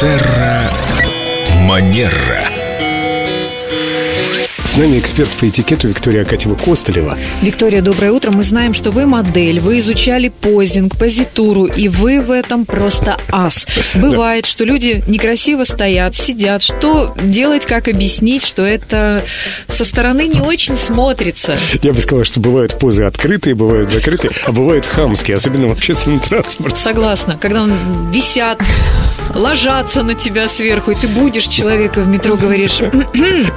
Терра Манера. С нами эксперт по этикету Виктория Акатьева-Костолева. Виктория, доброе утро. Мы знаем, что вы модель, вы изучали позинг, позитуру, и вы в этом просто ас. Бывает, что люди некрасиво стоят, сидят. Что делать, как объяснить, что это со стороны не очень смотрится? Я бы сказала, что бывают позы открытые, бывают закрытые, а бывают хамские, особенно в общественном транспорте. Согласна. Когда он висят, ложатся на тебя сверху, и ты будешь человека в метро, говоришь...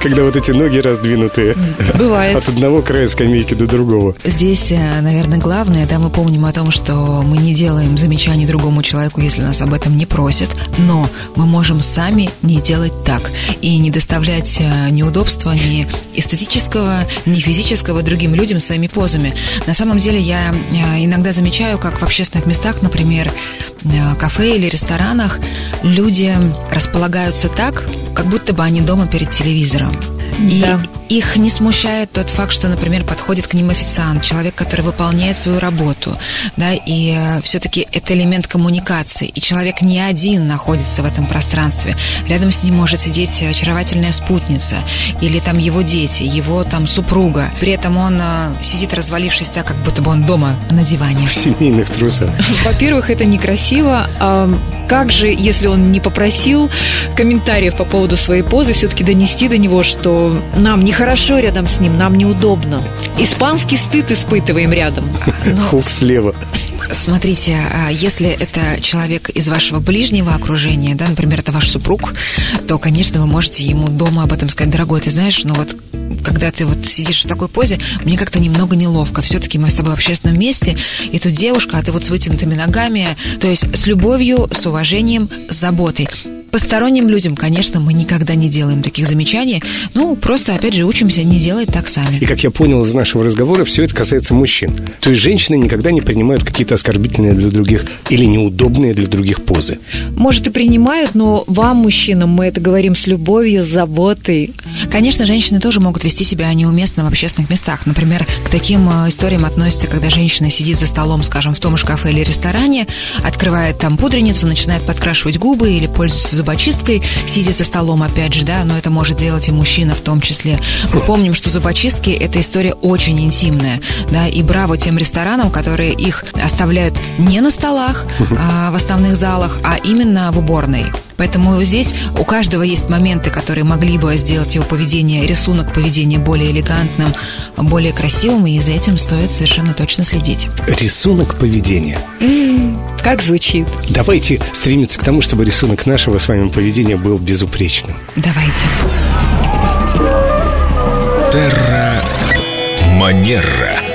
Когда вот эти ноги раздвинутые. Бывает. От одного края скамейки до другого. Здесь, э, наверное, главное, да, мы помним о том, что мы не делаем замечаний другому человеку, если нас об этом не просят, но мы можем сами не делать так и не доставлять э, неудобства ни эстетического, ни физического другим людям своими позами. На самом деле я э, иногда замечаю, как в общественных местах, например, кафе или ресторанах люди располагаются так, как будто бы они дома перед телевизором. И. их не смущает тот факт, что, например, подходит к ним официант, человек, который выполняет свою работу, да, и все-таки это элемент коммуникации, и человек не один находится в этом пространстве. Рядом с ним может сидеть очаровательная спутница, или там его дети, его там супруга. При этом он э, сидит развалившись так, как будто бы он дома на диване. В семейных трусах. Во-первых, это некрасиво. А как же, если он не попросил комментариев по поводу своей позы, все-таки донести до него, что нам нехорошо рядом с ним, нам неудобно. Испанский стыд испытываем рядом. Но Хук слева. Смотрите, а если это человек из вашего ближнего окружения, да, например, это ваш супруг, то, конечно, вы можете ему дома об этом сказать, дорогой, ты знаешь, ну вот когда ты вот сидишь в такой позе, мне как-то немного неловко. Все-таки мы с тобой в общественном месте, и тут девушка, а ты вот с вытянутыми ногами. То есть с любовью, с уважением, с заботой. Посторонним людям, конечно, мы никогда не делаем таких замечаний. Ну, просто, опять же, учимся не делать так сами. И, как я понял из нашего разговора, все это касается мужчин. То есть женщины никогда не принимают какие-то оскорбительные для других или неудобные для других позы. Может, и принимают, но вам, мужчинам, мы это говорим с любовью, с заботой. Конечно, женщины тоже могут вести себя неуместно в общественных местах. Например, к таким э, историям относится, когда женщина сидит за столом, скажем, в том же кафе или ресторане, открывает там пудреницу, начинает подкрашивать губы или пользуется зубочисткой, сидя за столом, опять же, да, но это может делать и мужчина в том числе. Мы помним, что зубочистки – это история очень интимная, да, и браво тем ресторанам, которые их оставляют не на столах а, в основных залах, а именно в уборной. Поэтому здесь у каждого есть моменты, которые могли бы сделать его поведение, рисунок поведения более элегантным, более красивым, и за этим стоит совершенно точно следить. Рисунок поведения. Как звучит? Давайте стремиться к тому, чтобы рисунок нашего с вами поведения был безупречным. Давайте. Терра Манера.